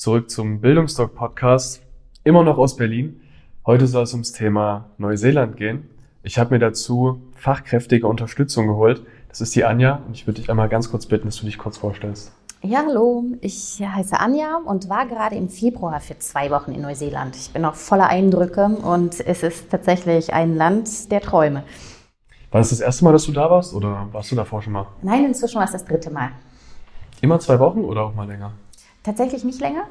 zurück zum Bildungsdoc Podcast, immer noch aus Berlin. Heute soll es ums Thema Neuseeland gehen. Ich habe mir dazu fachkräftige Unterstützung geholt. Das ist die Anja und ich würde dich einmal ganz kurz bitten, dass du dich kurz vorstellst. Ja, hallo, ich heiße Anja und war gerade im Februar für zwei Wochen in Neuseeland. Ich bin noch voller Eindrücke und es ist tatsächlich ein Land der Träume. War das das erste Mal, dass du da warst oder warst du davor schon mal? Nein, inzwischen war es das dritte Mal. Immer zwei Wochen oder auch mal länger? Tatsächlich nicht länger,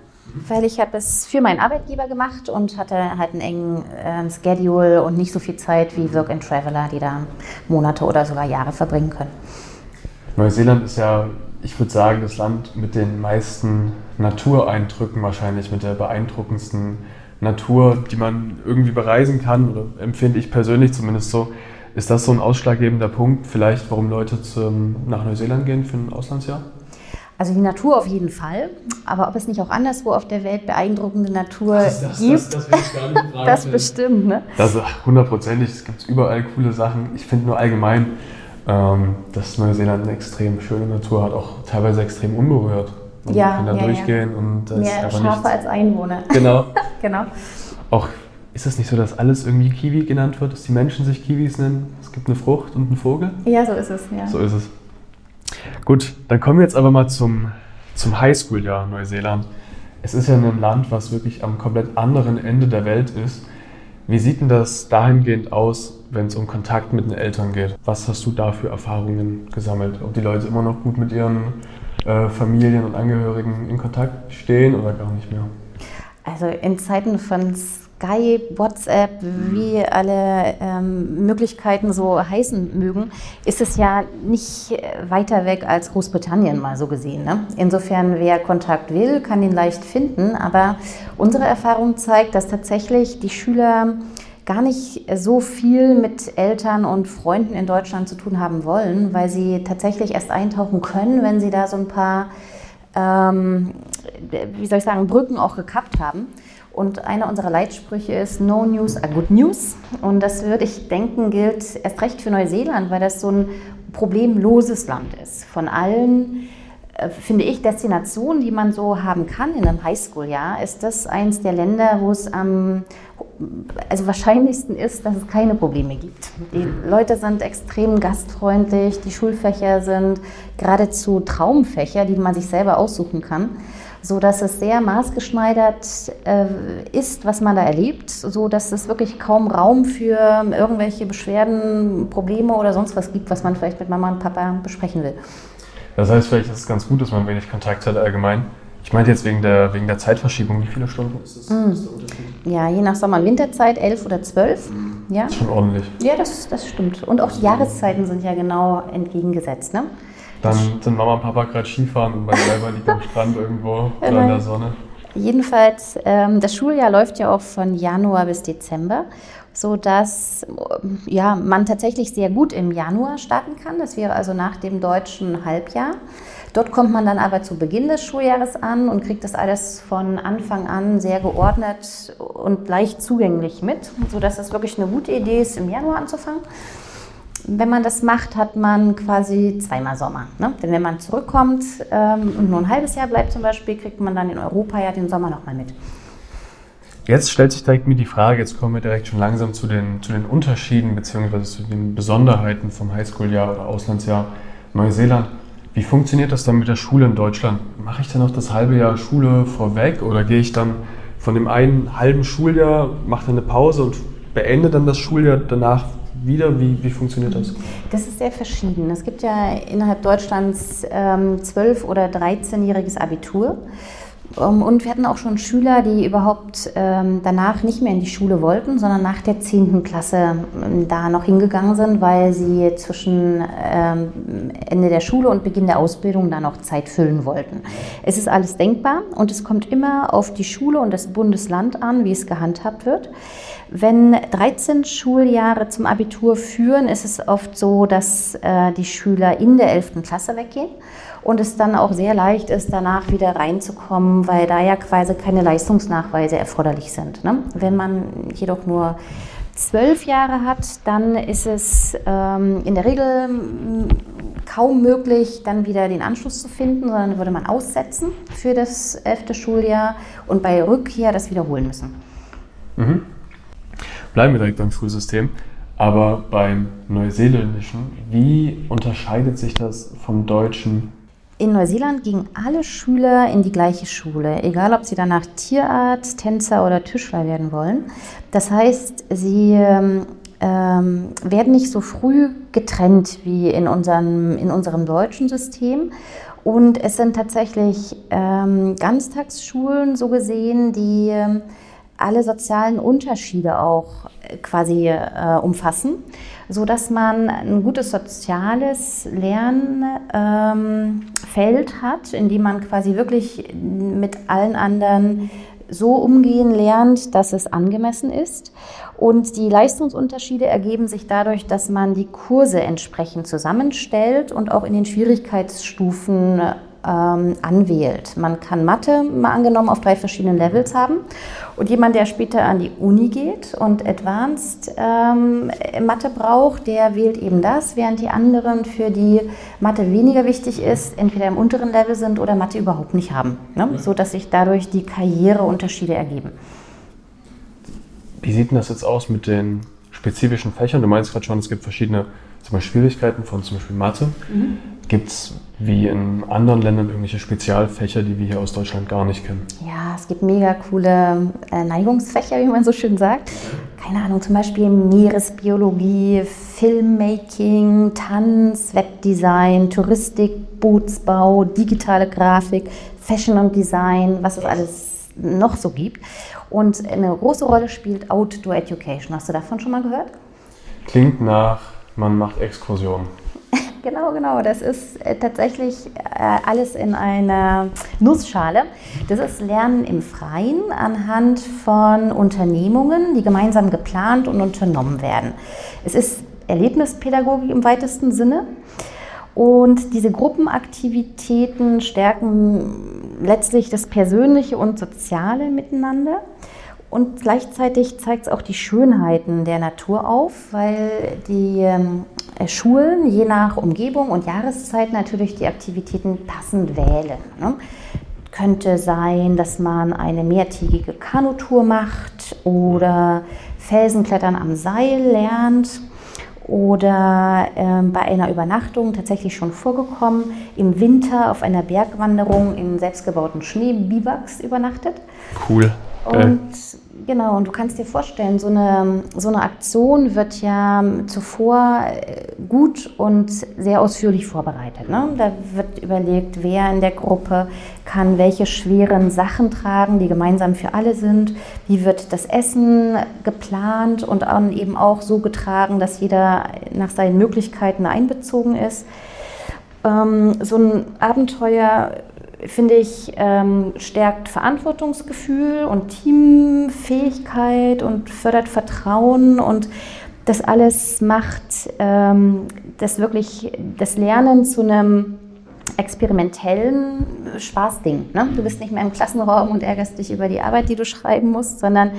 weil ich habe es für meinen Arbeitgeber gemacht und hatte halt einen engen äh, Schedule und nicht so viel Zeit wie Work and Traveler, die da Monate oder sogar Jahre verbringen können. Neuseeland ist ja, ich würde sagen, das Land mit den meisten Natureindrücken wahrscheinlich, mit der beeindruckendsten Natur, die man irgendwie bereisen kann, oder empfinde ich persönlich zumindest so. Ist das so ein ausschlaggebender Punkt, vielleicht, warum Leute zum, nach Neuseeland gehen für ein Auslandsjahr? Also die Natur auf jeden Fall, aber ob es nicht auch anderswo auf der Welt beeindruckende Natur Das, das, gibt, das, das will ich gar nicht in Frage das stellen. bestimmt. Ne? Das hundertprozentig, es gibt überall coole Sachen. Ich finde nur allgemein, ähm, dass Neuseeland eine extrem schöne Natur hat, auch teilweise extrem unberührt. Man Ja, kann da ja, ja. durchgehen und da ist Mehr einfach Schafe nichts. als Einwohner. Genau. genau. Auch ist es nicht so, dass alles irgendwie Kiwi genannt wird, dass die Menschen sich Kiwis nennen? Es gibt eine Frucht und einen Vogel? Ja, so ist es. Ja. So ist es. Gut, dann kommen wir jetzt aber mal zum, zum Highschool-Jahr Neuseeland. Es ist ja ein Land, was wirklich am komplett anderen Ende der Welt ist. Wie sieht denn das dahingehend aus, wenn es um Kontakt mit den Eltern geht? Was hast du da für Erfahrungen gesammelt? Ob die Leute immer noch gut mit ihren äh, Familien und Angehörigen in Kontakt stehen oder gar nicht mehr? Also in Zeiten von Skype, WhatsApp, wie alle ähm, Möglichkeiten so heißen mögen, ist es ja nicht äh, weiter weg als Großbritannien mal so gesehen. Ne? Insofern, wer Kontakt will, kann ihn leicht finden. Aber unsere Erfahrung zeigt, dass tatsächlich die Schüler gar nicht so viel mit Eltern und Freunden in Deutschland zu tun haben wollen, weil sie tatsächlich erst eintauchen können, wenn sie da so ein paar ähm, wie soll ich sagen, Brücken auch gekappt haben. Und einer unserer Leitsprüche ist No News are Good News. Und das würde ich denken, gilt erst recht für Neuseeland, weil das so ein problemloses Land ist. Von allen, äh, finde ich, Destinationen, die man so haben kann in einem Highschool-Jahr, ist das eins der Länder, wo es am also wahrscheinlichsten ist, dass es keine Probleme gibt. Die Leute sind extrem gastfreundlich, die Schulfächer sind geradezu Traumfächer, die man sich selber aussuchen kann, so dass es sehr maßgeschneidert äh, ist, was man da erlebt, so dass es wirklich kaum Raum für irgendwelche Beschwerden, Probleme oder sonst was gibt, was man vielleicht mit Mama und Papa besprechen will. Das heißt, vielleicht ist es ganz gut, dass man wenig Kontakt hat allgemein. Ich meinte jetzt wegen der, wegen der Zeitverschiebung. Wie viele Stunden ist das, ist Unterschied? Ja, je nach Sommer- und Winterzeit elf oder zwölf. Ja. Das ist schon ordentlich. Ja, das, das stimmt. Und auch die Jahreszeiten sind ja genau entgegengesetzt. Ne? Dann sind Mama und Papa gerade Skifahren und man selber liegt am Strand irgendwo oder in der Sonne. Jedenfalls, ähm, das Schuljahr läuft ja auch von Januar bis Dezember, sodass ja, man tatsächlich sehr gut im Januar starten kann. Das wäre also nach dem deutschen Halbjahr. Dort kommt man dann aber zu Beginn des Schuljahres an und kriegt das alles von Anfang an sehr geordnet und leicht zugänglich mit, sodass es wirklich eine gute Idee ist, im Januar anzufangen. Wenn man das macht, hat man quasi zweimal Sommer. Ne? Denn wenn man zurückkommt ähm, und nur ein halbes Jahr bleibt zum Beispiel, kriegt man dann in Europa ja den Sommer nochmal mit. Jetzt stellt sich direkt mir die Frage, jetzt kommen wir direkt schon langsam zu den, zu den Unterschieden bzw. zu den Besonderheiten vom Highschool-Jahr oder Auslandsjahr Neuseeland. Wie funktioniert das dann mit der Schule in Deutschland? Mache ich dann noch das halbe Jahr Schule vorweg oder gehe ich dann von dem einen halben Schuljahr, mache dann eine Pause und beende dann das Schuljahr danach wieder? Wie, wie funktioniert das? Das ist sehr verschieden. Es gibt ja innerhalb Deutschlands ähm, 12- oder 13-jähriges Abitur. Ähm, und wir hatten auch schon Schüler, die überhaupt ähm, danach nicht mehr in die Schule wollten, sondern nach der 10. Klasse ähm, da noch hingegangen sind, weil sie zwischen Ende der Schule und Beginn der Ausbildung da noch Zeit füllen wollten. Es ist alles denkbar und es kommt immer auf die Schule und das Bundesland an, wie es gehandhabt wird. Wenn 13 Schuljahre zum Abitur führen, ist es oft so, dass äh, die Schüler in der 11. Klasse weggehen und es dann auch sehr leicht ist, danach wieder reinzukommen, weil da ja quasi keine Leistungsnachweise erforderlich sind. Ne? Wenn man jedoch nur zwölf Jahre hat, dann ist es ähm, in der Regel kaum möglich, dann wieder den Anschluss zu finden, sondern würde man aussetzen für das elfte Schuljahr und bei Rückkehr das wiederholen müssen. Mhm. Bleiben wir direkt beim Schulsystem. Aber beim Neuseeländischen, wie unterscheidet sich das vom Deutschen in Neuseeland gingen alle Schüler in die gleiche Schule, egal ob sie danach Tierarzt, Tänzer oder Tischler werden wollen. Das heißt, sie ähm, ähm, werden nicht so früh getrennt wie in unserem, in unserem deutschen System. Und es sind tatsächlich ähm, Ganztagsschulen so gesehen, die ähm, alle sozialen Unterschiede auch äh, quasi äh, umfassen, so dass man ein gutes soziales Lernfeld ähm, hat, in dem man quasi wirklich mit allen anderen so umgehen lernt, dass es angemessen ist. Und die Leistungsunterschiede ergeben sich dadurch, dass man die Kurse entsprechend zusammenstellt und auch in den Schwierigkeitsstufen ähm, anwählt. Man kann Mathe mal angenommen auf drei verschiedenen Levels haben und jemand, der später an die Uni geht und Advanced ähm, Mathe braucht, der wählt eben das, während die anderen, für die Mathe weniger wichtig ist, entweder im unteren Level sind oder Mathe überhaupt nicht haben, ne? so dass sich dadurch die Karriereunterschiede ergeben. Wie sieht denn das jetzt aus mit den spezifischen Fächern? Du meinst gerade schon, es gibt verschiedene Schwierigkeiten von zum Beispiel Mathe. Mhm. Gibt es wie in anderen Ländern irgendwelche Spezialfächer, die wir hier aus Deutschland gar nicht kennen? Ja, es gibt mega coole äh, Neigungsfächer, wie man so schön sagt. Keine Ahnung, zum Beispiel Meeresbiologie, Filmmaking, Tanz, Webdesign, Touristik, Bootsbau, digitale Grafik, Fashion und Design, was es alles noch so gibt. Und eine große Rolle spielt Outdoor Education. Hast du davon schon mal gehört? Klingt nach, man macht Exkursionen. Genau, genau. Das ist äh, tatsächlich äh, alles in einer Nussschale. Das ist Lernen im Freien anhand von Unternehmungen, die gemeinsam geplant und unternommen werden. Es ist Erlebnispädagogik im weitesten Sinne. Und diese Gruppenaktivitäten stärken letztlich das Persönliche und Soziale miteinander. Und gleichzeitig zeigt es auch die Schönheiten der Natur auf, weil die ähm, Schulen je nach Umgebung und Jahreszeit natürlich die Aktivitäten passend wählen. Ne? Könnte sein, dass man eine mehrtägige Kanutour macht oder Felsenklettern am Seil lernt oder äh, bei einer Übernachtung tatsächlich schon vorgekommen, im Winter auf einer Bergwanderung in selbstgebauten Schneebiwaks übernachtet. Cool. Und genau, und du kannst dir vorstellen, so eine, so eine Aktion wird ja zuvor äh, gut und sehr ausführlich vorbereitet. Ne? Da wird überlegt, wer in der Gruppe kann welche schweren Sachen tragen, die gemeinsam für alle sind. Wie wird das Essen geplant und dann eben auch so getragen, dass jeder nach seinen Möglichkeiten einbezogen ist. Ähm, so ein Abenteuer finde ich, ähm, stärkt Verantwortungsgefühl und Teamfähigkeit und fördert Vertrauen und das alles macht ähm, das wirklich das Lernen zu einem experimentellen Spaßding. Ne? Du bist nicht mehr im Klassenraum und ärgerst dich über die Arbeit, die du schreiben musst, sondern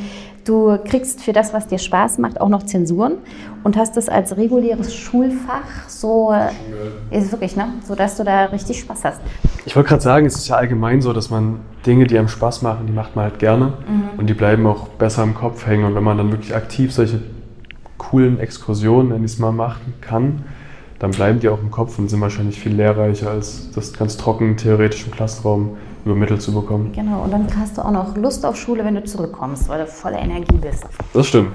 du kriegst für das, was dir Spaß macht, auch noch Zensuren und hast es als reguläres Schulfach so, ist wirklich, ne? so dass du da richtig Spaß hast. Ich wollte gerade sagen, es ist ja allgemein so, dass man Dinge, die einem Spaß machen, die macht man halt gerne mhm. und die bleiben auch besser im Kopf hängen. Und wenn man dann wirklich aktiv solche coolen Exkursionen, wenn ich es mal machen kann, dann bleiben die auch im Kopf und sind wahrscheinlich viel lehrreicher, als das ganz trocken theoretisch im Klassenraum übermittelt zu bekommen. Genau, und dann hast du auch noch Lust auf Schule, wenn du zurückkommst, weil du voller Energie bist. Das stimmt.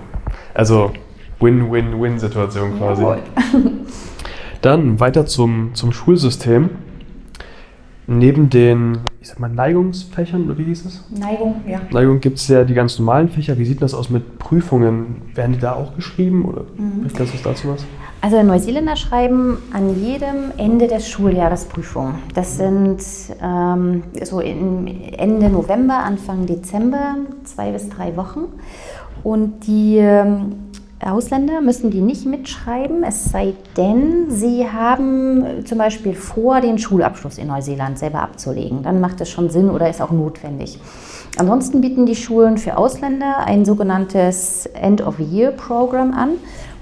Also Win-Win-Win-Situation quasi. Jawohl. Dann weiter zum, zum Schulsystem. Neben den, ich sag mal, Neigungsfächern, oder wie hieß es? Neigung, ja. Neigung gibt es ja die ganz normalen Fächer. Wie sieht das aus mit Prüfungen? Werden die da auch geschrieben oder mhm. kannst du dazu was? Also Neuseeländer schreiben an jedem Ende des Schuljahres Prüfungen. Das sind ähm, so Ende November, Anfang Dezember, zwei bis drei Wochen. Und die ähm, Ausländer müssen die nicht mitschreiben, es sei denn, sie haben zum Beispiel vor, den Schulabschluss in Neuseeland selber abzulegen. Dann macht es schon Sinn oder ist auch notwendig. Ansonsten bieten die Schulen für Ausländer ein sogenanntes End-of-Year-Programm an.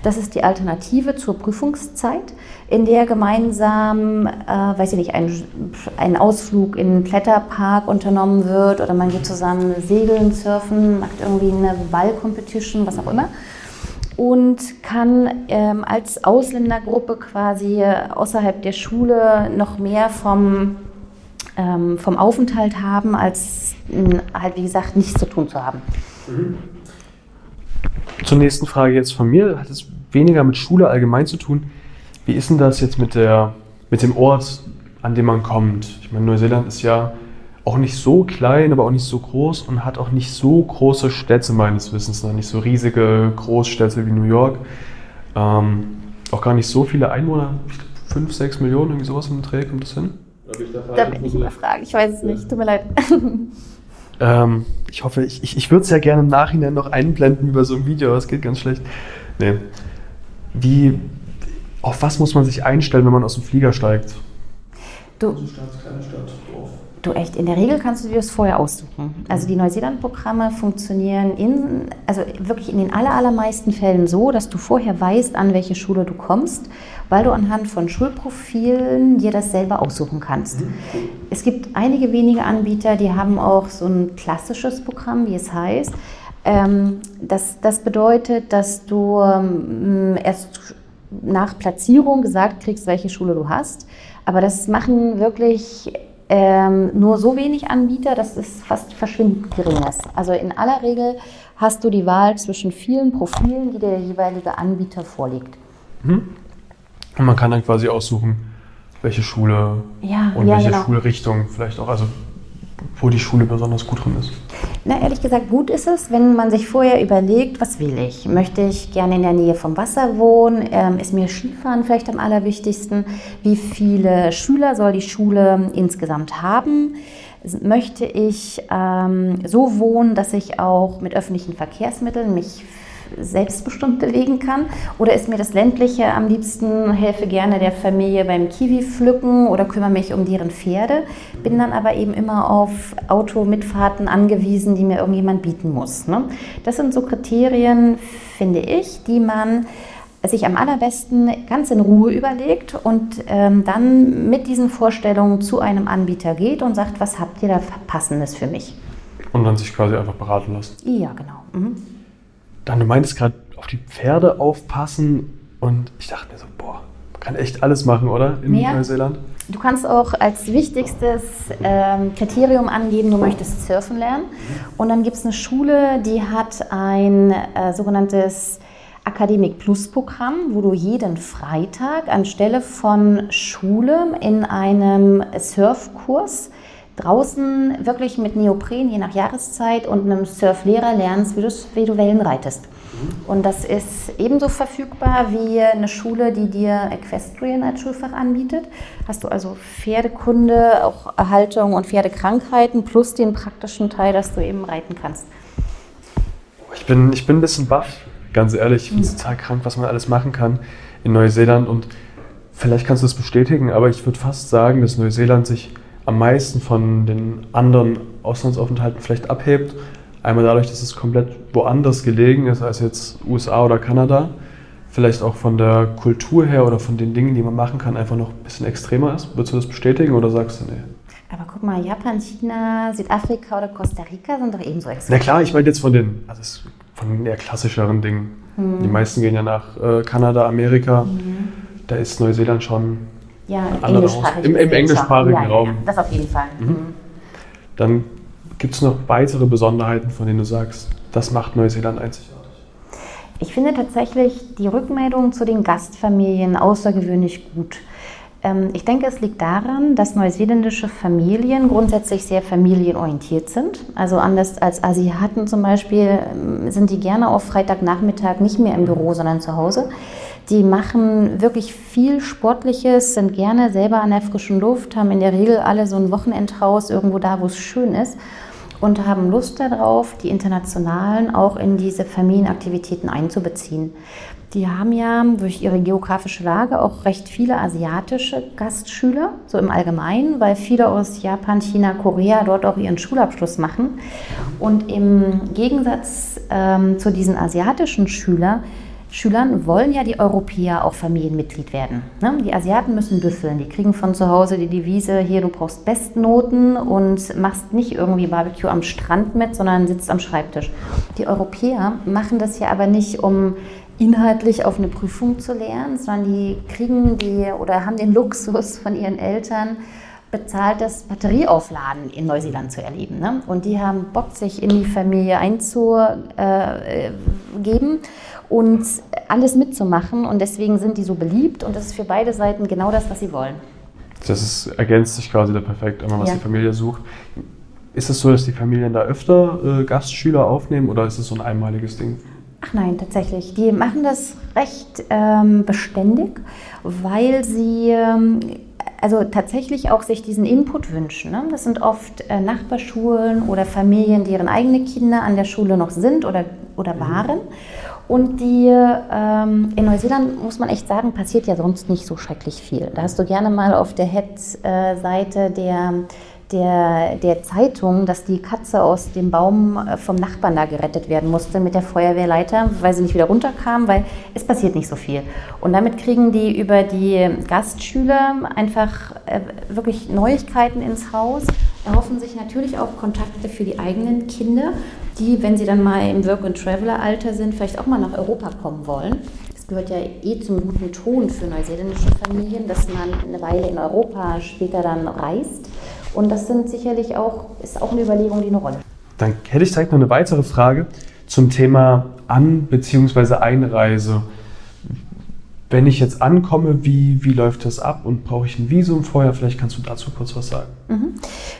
Das ist die Alternative zur Prüfungszeit, in der gemeinsam, äh, weiß ich nicht, ein, ein Ausflug in einen Kletterpark unternommen wird oder man geht zusammen segeln, surfen, macht irgendwie eine Ball-Competition, was auch immer und kann ähm, als Ausländergruppe quasi außerhalb der Schule noch mehr vom, ähm, vom Aufenthalt haben, als halt wie gesagt nichts zu tun zu haben. Mhm. Zur nächsten Frage jetzt von mir. Hat es weniger mit Schule allgemein zu tun? Wie ist denn das jetzt mit, der, mit dem Ort, an dem man kommt? Ich meine, Neuseeland ist ja auch nicht so klein, aber auch nicht so groß und hat auch nicht so große Städte meines Wissens nach, nicht so riesige Großstädte wie New York. Ähm, auch gar nicht so viele Einwohner, fünf, sechs Millionen, irgendwie sowas im Dreh, kommt das hin? Da bin ich überfragt, ich weiß es nicht, tut mir leid. Ähm, ich hoffe, ich, ich, ich würde es ja gerne im Nachhinein noch einblenden über so ein Video, aber es geht ganz schlecht. Nee. Wie, auf was muss man sich einstellen, wenn man aus dem Flieger steigt? Du, also Stadt, kleine Stadt. Du echt, in der Regel kannst du dir das vorher aussuchen. Also die Neuseeland-Programme funktionieren in, also wirklich in den aller, allermeisten Fällen so, dass du vorher weißt, an welche Schule du kommst, weil du anhand von Schulprofilen dir das selber aussuchen kannst. Es gibt einige wenige Anbieter, die haben auch so ein klassisches Programm, wie es heißt. Ähm, das, das bedeutet, dass du ähm, erst nach Platzierung gesagt kriegst, welche Schule du hast. Aber das machen wirklich ähm, nur so wenig Anbieter, dass es fast verschwindend gering ist. Also in aller Regel hast du die Wahl zwischen vielen Profilen, die der jeweilige Anbieter vorlegt. Mhm. Und man kann dann quasi aussuchen, welche Schule ja, und ja, welche genau. Schulrichtung vielleicht auch, also wo die Schule besonders gut drin ist. Na, ehrlich gesagt, gut ist es, wenn man sich vorher überlegt, was will ich? Möchte ich gerne in der Nähe vom Wasser wohnen? Ähm, ist mir Skifahren vielleicht am allerwichtigsten? Wie viele Schüler soll die Schule insgesamt haben? Möchte ich ähm, so wohnen, dass ich auch mit öffentlichen Verkehrsmitteln mich selbstbestimmt bewegen kann? Oder ist mir das Ländliche am liebsten, helfe gerne der Familie beim Kiwi pflücken oder kümmere mich um deren Pferde, bin dann aber eben immer auf Automitfahrten angewiesen, die mir irgendjemand bieten muss. Ne? Das sind so Kriterien, finde ich, die man sich am allerbesten ganz in Ruhe überlegt und ähm, dann mit diesen Vorstellungen zu einem Anbieter geht und sagt, was habt ihr da Passendes für mich? Und dann sich quasi einfach beraten lassen. Ja, genau. Mhm. Dann, du meintest gerade, auf die Pferde aufpassen und ich dachte mir so, boah, man kann echt alles machen, oder? In Mehr? Neuseeland? Du kannst auch als wichtigstes ähm, Kriterium angeben, du möchtest surfen lernen. Und dann gibt es eine Schule, die hat ein äh, sogenanntes Akademik Plus Programm, wo du jeden Freitag anstelle von Schule in einem Surfkurs draußen wirklich mit Neopren, je nach Jahreszeit und einem Surflehrer lernst, wie, wie du Wellen reitest. Und das ist ebenso verfügbar wie eine Schule, die dir Equestrian als Schulfach anbietet. Hast du also Pferdekunde, auch Erhaltung und Pferdekrankheiten plus den praktischen Teil, dass du eben reiten kannst. Ich bin, ich bin ein bisschen baff, ganz ehrlich. Ich finde es total krank, was man alles machen kann in Neuseeland. Und vielleicht kannst du es bestätigen, aber ich würde fast sagen, dass Neuseeland sich am meisten von den anderen Auslandsaufenthalten vielleicht abhebt. Einmal dadurch, dass es komplett woanders gelegen ist als jetzt USA oder Kanada. Vielleicht auch von der Kultur her oder von den Dingen, die man machen kann, einfach noch ein bisschen extremer ist. Würdest du das bestätigen oder sagst du nee? Aber guck mal, Japan, China, Südafrika oder Costa Rica sind doch ebenso extrem. Na klar, ich meine jetzt von den, also von den eher klassischeren Dingen. Mhm. Die meisten gehen ja nach äh, Kanada, Amerika. Mhm. Da ist Neuseeland schon ja, englischsprachig Im, im englischsprachigen ja, Raum. Ja, das auf jeden Fall. Mhm. mhm. Dann gibt es noch weitere Besonderheiten, von denen du sagst, das macht Neuseeland einzigartig. Ich finde tatsächlich die Rückmeldung zu den Gastfamilien außergewöhnlich gut. Ähm, ich denke, es liegt daran, dass neuseeländische Familien grundsätzlich sehr familienorientiert sind. Also anders als Asiaten zum Beispiel ähm, sind die gerne auf Freitagnachmittag nicht mehr im Büro, sondern zu Hause. Die machen wirklich viel Sportliches, sind gerne selber an der frischen Luft, haben in der Regel alle so ein Wochenendhaus irgendwo da, wo es schön ist und haben Lust darauf, die Internationalen auch in diese Familienaktivitäten einzubeziehen. Die haben ja durch ihre geografische Lage auch recht viele asiatische Gastschüler, so im Allgemeinen, weil viele aus Japan, China, Korea dort auch ihren Schulabschluss machen. Und im Gegensatz ähm, zu diesen asiatischen Schülern Schülern wollen ja die Europäer auch Familienmitglied werden. Ne? Die Asiaten müssen büffeln. Die kriegen von zu Hause die Devise, hier, du brauchst Bestnoten und machst nicht irgendwie Barbecue am Strand mit, sondern sitzt am Schreibtisch. Die Europäer machen das ja aber nicht, um inhaltlich auf eine Prüfung zu lernen, sondern die kriegen die oder haben den Luxus von ihren Eltern, bezahltes Batterieaufladen in Neuseeland zu erleben. Ne? Und die haben Bock, sich in die Familie einzugeben und alles mitzumachen. Und deswegen sind die so beliebt und das ist für beide Seiten genau das, was sie wollen. Das ist, ergänzt sich quasi da perfekt, immer was ja. die Familie sucht. Ist es so, dass die Familien da öfter äh, Gastschüler aufnehmen oder ist es so ein einmaliges Ding? Ach nein, tatsächlich. Die machen das recht ähm, beständig, weil sie ähm, also tatsächlich auch sich diesen Input wünschen. Ne? Das sind oft äh, Nachbarschulen oder Familien, deren eigene Kinder an der Schule noch sind oder, oder mhm. waren. Und die ähm, in Neuseeland, muss man echt sagen, passiert ja sonst nicht so schrecklich viel. Da hast du gerne mal auf der Head-Seite der der, der Zeitung, dass die Katze aus dem Baum äh, vom Nachbarn da gerettet werden musste mit der Feuerwehrleiter, weil sie nicht wieder runterkam, weil es passiert nicht so viel. Und damit kriegen die über die Gastschüler einfach äh, wirklich Neuigkeiten ins Haus, erhoffen sich natürlich auch Kontakte für die eigenen Kinder, die, wenn sie dann mal im Work-and-Traveler-Alter sind, vielleicht auch mal nach Europa kommen wollen. Gehört ja eh zum guten Ton für neuseeländische Familien, dass man eine Weile in Europa später dann reist. Und das sind sicherlich auch, ist auch eine Überlegung, die eine Rolle spielt. Dann hätte ich direkt noch eine weitere Frage zum Thema An- bzw. Einreise. Wenn ich jetzt ankomme, wie, wie läuft das ab und brauche ich ein Visum vorher? Vielleicht kannst du dazu kurz was sagen. Mhm.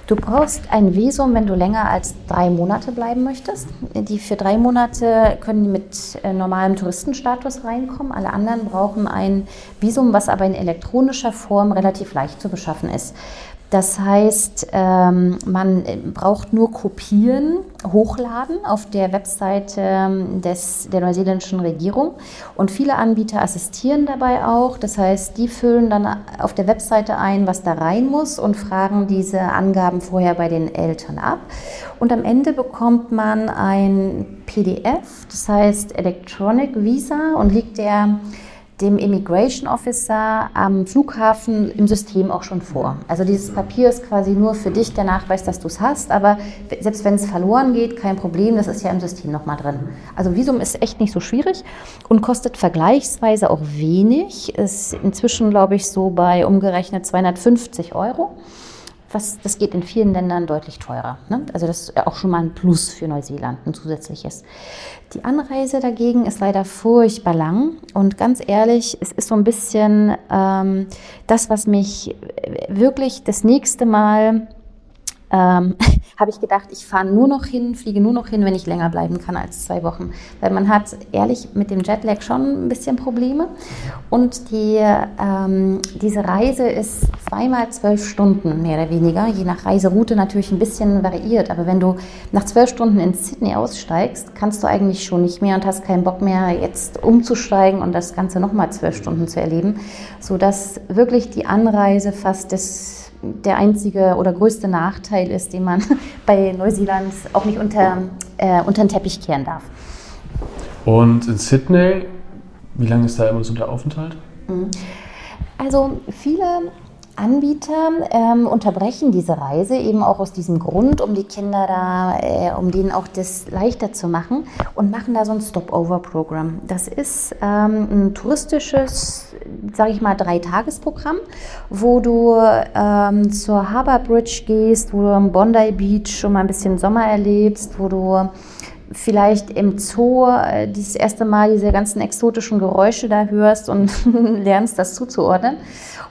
Du brauchst ein Visum, wenn du länger als drei Monate bleiben möchtest. Die für drei Monate können mit äh, normalem Touristenstatus reinkommen. Alle anderen brauchen ein Visum, was aber in elektronischer Form relativ leicht zu beschaffen ist. Das heißt, ähm, man braucht nur Kopien hochladen auf der Webseite ähm, des, der neuseeländischen Regierung und viele Anbieter assistieren dabei auch. Das heißt, die füllen dann auf der Webseite ein, was da rein muss und fragen diese Angaben vorher bei den Eltern ab. Und am Ende bekommt man ein PDF, das heißt Electronic Visa und liegt der dem Immigration Officer am Flughafen im System auch schon vor. Also dieses Papier ist quasi nur für dich der Nachweis, dass du es hast, aber selbst wenn es verloren geht, kein Problem, das ist ja im System nochmal drin. Also Visum ist echt nicht so schwierig und kostet vergleichsweise auch wenig. Ist inzwischen, glaube ich, so bei umgerechnet 250 Euro was, das geht in vielen Ländern deutlich teurer. Ne? Also das ist auch schon mal ein Plus für Neuseeland, ein zusätzliches. Die Anreise dagegen ist leider furchtbar lang und ganz ehrlich, es ist so ein bisschen ähm, das, was mich wirklich das nächste Mal ähm, habe ich gedacht, ich fahre nur noch hin, fliege nur noch hin, wenn ich länger bleiben kann als zwei Wochen. Weil man hat ehrlich mit dem Jetlag schon ein bisschen Probleme. Und die, ähm, diese Reise ist zweimal zwölf Stunden, mehr oder weniger, je nach Reiseroute natürlich ein bisschen variiert. Aber wenn du nach zwölf Stunden in Sydney aussteigst, kannst du eigentlich schon nicht mehr und hast keinen Bock mehr, jetzt umzusteigen und das Ganze nochmal zwölf Stunden zu erleben. Sodass wirklich die Anreise fast das der einzige oder größte Nachteil ist, den man bei Neuseeland auch nicht unter, äh, unter den Teppich kehren darf. Und in Sydney, wie lange ist da immer so der Aufenthalt? Mhm. Also viele Anbieter ähm, unterbrechen diese Reise eben auch aus diesem Grund, um die Kinder da, äh, um denen auch das leichter zu machen und machen da so ein Stopover-Programm. Das ist ähm, ein touristisches, sage ich mal, Dreitagesprogramm, wo du ähm, zur Harbour Bridge gehst, wo du am Bondi Beach schon mal ein bisschen Sommer erlebst, wo du vielleicht im Zoo äh, das erste Mal diese ganzen exotischen Geräusche da hörst und lernst, das zuzuordnen.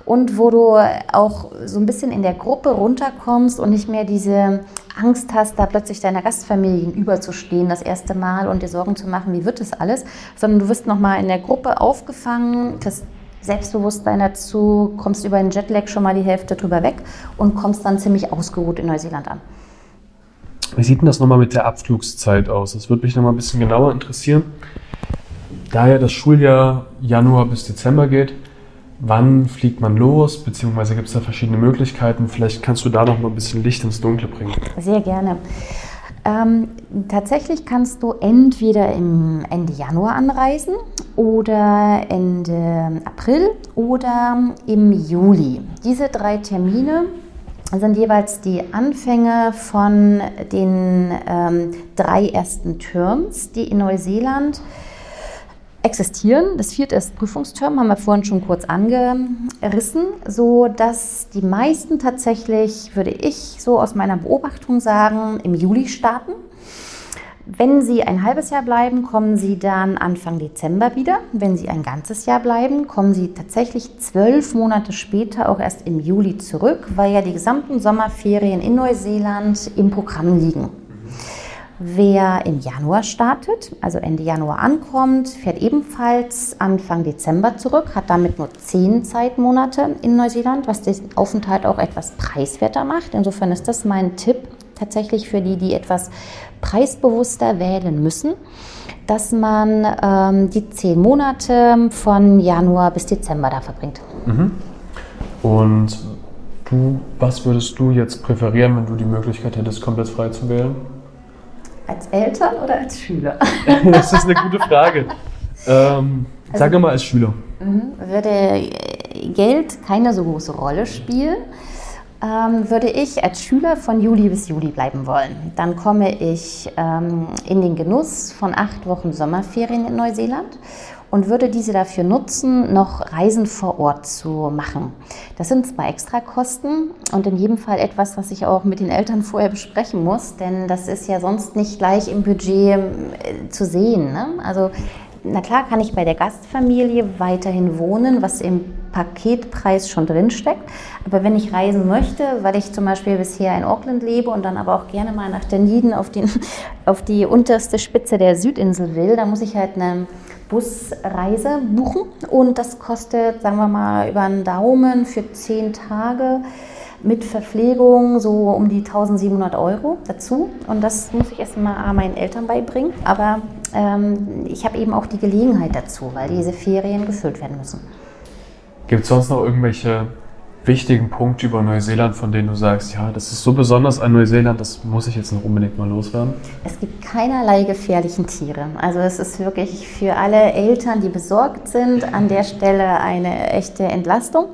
Und wo du auch so ein bisschen in der Gruppe runterkommst und nicht mehr diese Angst hast, da plötzlich deiner Gastfamilie gegenüberzustehen das erste Mal und dir Sorgen zu machen, wie wird das alles, sondern du wirst nochmal in der Gruppe aufgefangen, das Selbstbewusstsein dazu, kommst über den Jetlag schon mal die Hälfte drüber weg und kommst dann ziemlich ausgeruht in Neuseeland an. Wie sieht denn das nochmal mit der Abflugszeit aus? Das würde mich nochmal ein bisschen genauer interessieren. Da ja das Schuljahr Januar bis Dezember geht, wann fliegt man los? Beziehungsweise gibt es da verschiedene Möglichkeiten? Vielleicht kannst du da noch mal ein bisschen Licht ins Dunkle bringen. Sehr gerne. Ähm, tatsächlich kannst du entweder im Ende Januar anreisen oder Ende April oder im Juli. Diese drei Termine sind jeweils die Anfänge von den ähm, drei ersten Terms, die in Neuseeland existieren. Das vierte ist Prüfungsterm, haben wir vorhin schon kurz angerissen, so dass die meisten tatsächlich, würde ich so aus meiner Beobachtung sagen, im Juli starten. Wenn Sie ein halbes Jahr bleiben, kommen Sie dann Anfang Dezember wieder. Wenn Sie ein ganzes Jahr bleiben, kommen Sie tatsächlich zwölf Monate später auch erst im Juli zurück, weil ja die gesamten Sommerferien in Neuseeland im Programm liegen. Wer im Januar startet, also Ende Januar ankommt, fährt ebenfalls Anfang Dezember zurück, hat damit nur zehn Zeitmonate in Neuseeland, was den Aufenthalt auch etwas preiswerter macht. Insofern ist das mein Tipp tatsächlich für die, die etwas preisbewusster wählen müssen, dass man ähm, die zehn Monate von Januar bis Dezember da verbringt. Mhm. Und du, was würdest du jetzt präferieren, wenn du die Möglichkeit hättest, komplett frei zu wählen? Als Eltern oder als Schüler? das ist eine gute Frage. Ähm, also, sag mal als Schüler. Mhm. Würde Geld keine so große Rolle spielen, ähm, würde ich als Schüler von Juli bis Juli bleiben wollen. Dann komme ich ähm, in den Genuss von acht Wochen Sommerferien in Neuseeland und würde diese dafür nutzen, noch Reisen vor Ort zu machen. Das sind zwar Extrakosten und in jedem Fall etwas, was ich auch mit den Eltern vorher besprechen muss, denn das ist ja sonst nicht gleich im Budget äh, zu sehen. Ne? Also na klar kann ich bei der Gastfamilie weiterhin wohnen, was im Paketpreis schon drinsteckt. Aber wenn ich reisen möchte, weil ich zum Beispiel bisher in Auckland lebe und dann aber auch gerne mal nach Dunedin auf, auf die unterste Spitze der Südinsel will, dann muss ich halt eine Busreise buchen und das kostet, sagen wir mal, über einen Daumen für zehn Tage mit Verpflegung so um die 1700 Euro dazu. Und das muss ich erst mal meinen Eltern beibringen. Aber ähm, ich habe eben auch die Gelegenheit dazu, weil diese Ferien gefüllt werden müssen. Gibt es sonst noch irgendwelche wichtigen Punkte über Neuseeland, von denen du sagst, ja, das ist so besonders an Neuseeland, das muss ich jetzt noch unbedingt mal loswerden? Es gibt keinerlei gefährlichen Tiere. Also es ist wirklich für alle Eltern, die besorgt sind, an der Stelle eine echte Entlastung.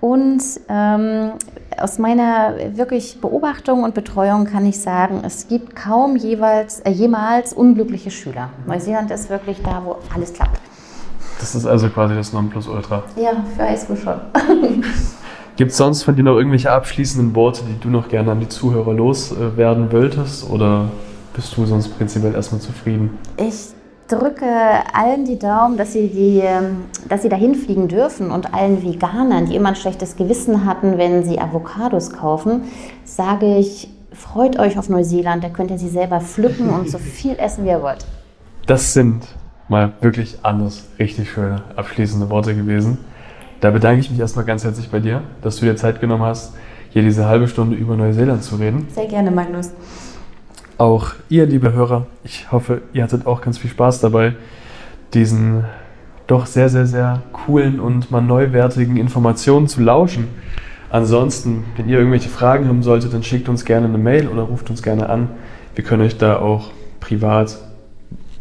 Und ähm, aus meiner wirklich Beobachtung und Betreuung kann ich sagen, es gibt kaum jeweils, äh, jemals unglückliche Schüler. Neuseeland ist wirklich da, wo alles klappt. Das ist also quasi das Nonplusultra. Ja, für Highschool schon. Gibt es sonst von dir noch irgendwelche abschließenden Worte, die du noch gerne an die Zuhörer loswerden wolltest? Oder bist du sonst prinzipiell erstmal zufrieden? Ich drücke allen die Daumen, dass sie, die, ähm, dass sie dahin fliegen dürfen und allen Veganern, die immer ein schlechtes Gewissen hatten, wenn sie Avocados kaufen, sage ich, freut euch auf Neuseeland, da könnt ihr sie selber pflücken und so viel essen, wie ihr wollt. Das sind mal wirklich anders richtig schöne abschließende Worte gewesen. Da bedanke ich mich erstmal ganz herzlich bei dir, dass du dir Zeit genommen hast, hier diese halbe Stunde über Neuseeland zu reden. Sehr gerne, Magnus. Auch ihr, liebe Hörer, ich hoffe, ihr hattet auch ganz viel Spaß dabei, diesen doch sehr, sehr, sehr coolen und mal neuwertigen Informationen zu lauschen. Ansonsten, wenn ihr irgendwelche Fragen haben solltet, dann schickt uns gerne eine Mail oder ruft uns gerne an. Wir können euch da auch privat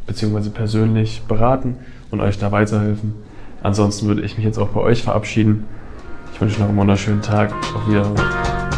bzw. persönlich beraten und euch da weiterhelfen. Ansonsten würde ich mich jetzt auch bei euch verabschieden. Ich wünsche noch einen wunderschönen Tag. Auf Wiedersehen.